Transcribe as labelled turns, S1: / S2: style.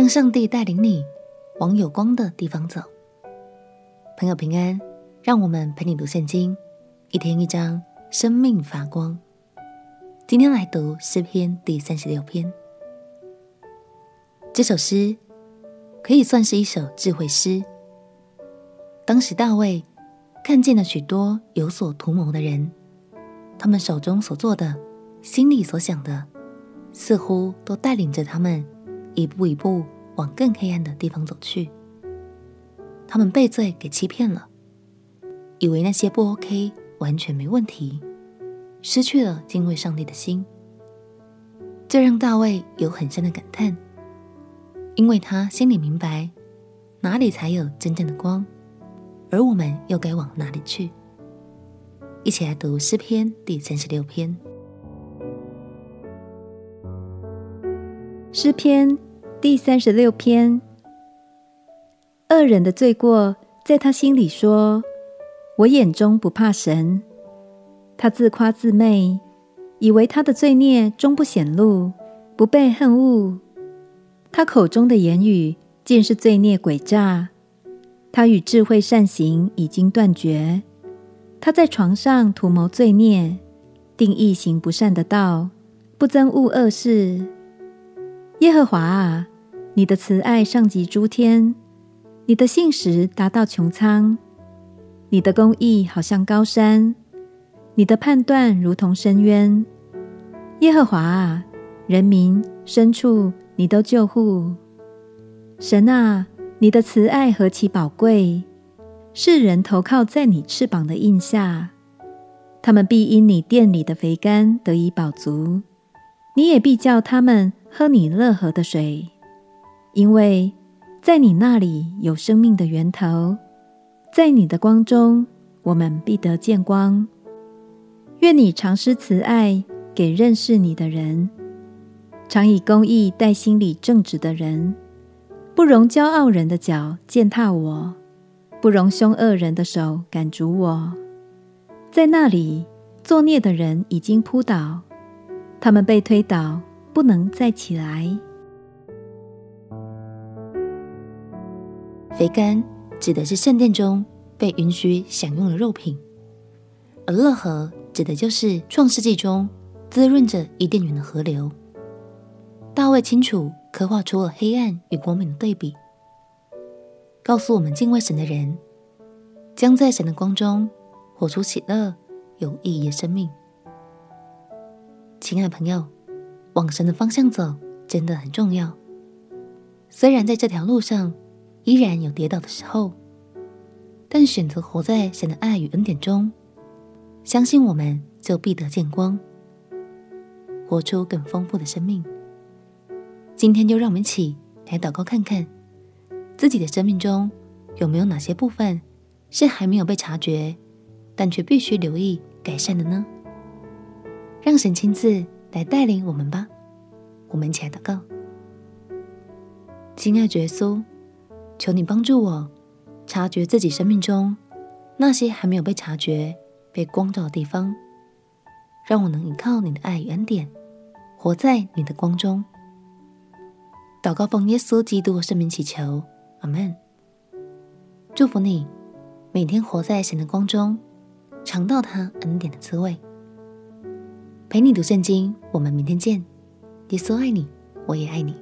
S1: 让上帝带领你往有光的地方走。朋友平安，让我们陪你读圣经，一天一章，生命发光。今天来读诗篇第三十六篇。这首诗可以算是一首智慧诗。当时大卫看见了许多有所图谋的人，他们手中所做的，心里所想的，似乎都带领着他们一步一步往更黑暗的地方走去。他们被罪给欺骗了，以为那些不 OK，完全没问题，失去了敬畏上帝的心。这让大卫有很深的感叹，因为他心里明白哪里才有真正的光，而我们又该往哪里去？一起来读诗篇第三十六篇。
S2: 诗篇第三十六篇。恶人的罪过在他心里说：“我眼中不怕神。”他自夸自媚，以为他的罪孽终不显露，不被恨恶。他口中的言语尽是罪孽诡诈。他与智慧善行已经断绝。他在床上图谋罪孽，定意行不善的道，不憎恶恶事。耶和华啊，你的慈爱上及诸天。你的信实达到穹苍，你的公义好像高山，你的判断如同深渊。耶和华啊，人民牲畜你都救护。神啊，你的慈爱何其宝贵！世人投靠在你翅膀的荫下，他们必因你殿里的肥甘得以饱足，你也必叫他们喝你乐河的水，因为。在你那里有生命的源头，在你的光中，我们必得见光。愿你常施慈爱给认识你的人，常以公义待心里正直的人，不容骄傲人的脚践踏我，不容凶恶人的手赶逐我。在那里作孽的人已经扑倒，他们被推倒，不能再起来。
S1: 肥甘指的是圣殿中被允许享用的肉品，而乐河指的就是创世纪中滋润着伊甸园的河流。大卫清楚刻画出了黑暗与光明的对比，告诉我们敬畏神的人将在神的光中活出喜乐、有意义的生命。亲爱的朋友，往神的方向走真的很重要。虽然在这条路上，依然有跌倒的时候，但选择活在神的爱与恩典中，相信我们就必得见光，活出更丰富的生命。今天就让我们一起来祷告，看看自己的生命中有没有哪些部分是还没有被察觉，但却必须留意改善的呢？让神亲自来带领我们吧。我们一起来祷告，亲爱的耶稣。求你帮助我，察觉自己生命中那些还没有被察觉、被光照的地方，让我能依靠你的爱与恩典，活在你的光中。祷告奉耶稣基督圣名祈求，阿门。祝福你，每天活在神的光中，尝到他恩典的滋味。陪你读圣经，我们明天见。耶稣爱你，我也爱你。